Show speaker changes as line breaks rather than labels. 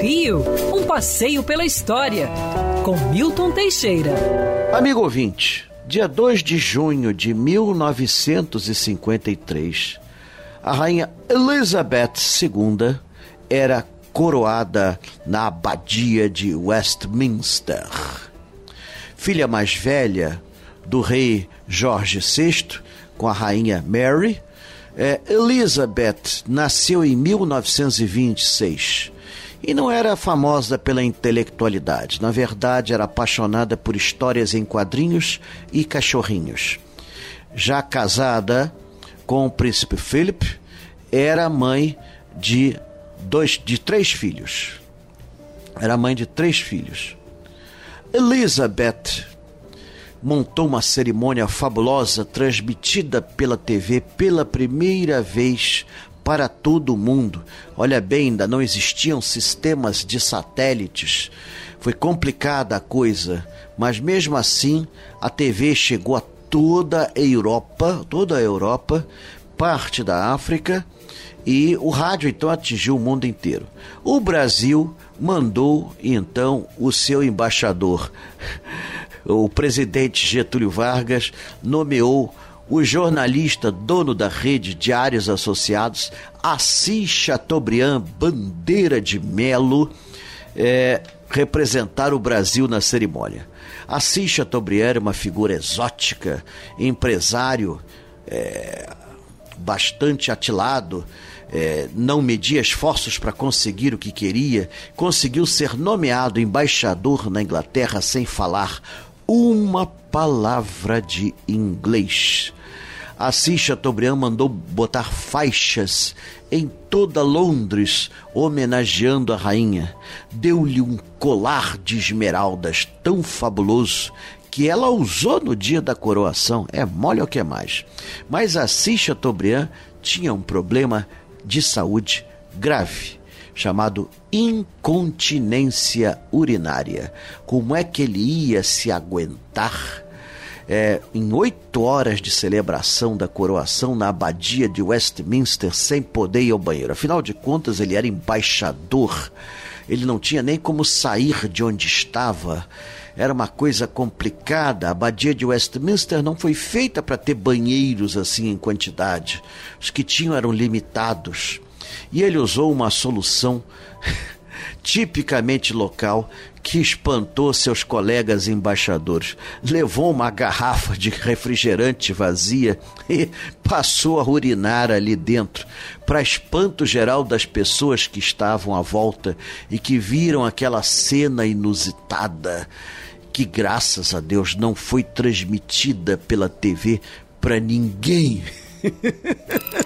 Rio, um passeio pela história, com Milton Teixeira.
Amigo ouvinte, dia 2 de junho de 1953, a rainha Elizabeth II era coroada na abadia de Westminster. Filha mais velha do rei Jorge VI com a rainha Mary, é, Elizabeth nasceu em 1926 e não era famosa pela intelectualidade. Na verdade, era apaixonada por histórias em quadrinhos e cachorrinhos. Já casada com o príncipe Philip, era mãe de dois, de três filhos. Era mãe de três filhos. Elizabeth montou uma cerimônia fabulosa transmitida pela TV pela primeira vez para todo o mundo. Olha bem, ainda não existiam sistemas de satélites. Foi complicada a coisa, mas mesmo assim a TV chegou a toda a Europa, toda a Europa, parte da África e o rádio então atingiu o mundo inteiro. O Brasil mandou então o seu embaixador o presidente Getúlio Vargas nomeou o jornalista dono da rede Diários Associados, Assis Chateaubriand Bandeira de Melo, é, representar o Brasil na cerimônia. Assis Chateaubriand era uma figura exótica, empresário é, bastante atilado, é, não media esforços para conseguir o que queria, conseguiu ser nomeado embaixador na Inglaterra sem falar uma palavra de inglês. Assis Chateaubriand mandou botar faixas em toda Londres homenageando a rainha. Deu-lhe um colar de esmeraldas tão fabuloso que ela usou no dia da coroação. É mole o que é mais. Mas Assis Chateaubriand tinha um problema de saúde grave chamado incontinência urinária. Como é que ele ia se aguentar? É, em oito horas de celebração da coroação na abadia de Westminster sem poder ir ao banheiro. Afinal de contas, ele era embaixador, ele não tinha nem como sair de onde estava. Era uma coisa complicada. A abadia de Westminster não foi feita para ter banheiros assim em quantidade. Os que tinham eram limitados. E ele usou uma solução tipicamente local que espantou seus colegas embaixadores. Levou uma garrafa de refrigerante vazia e passou a urinar ali dentro, para espanto geral das pessoas que estavam à volta e que viram aquela cena inusitada, que graças a Deus não foi transmitida pela TV para ninguém.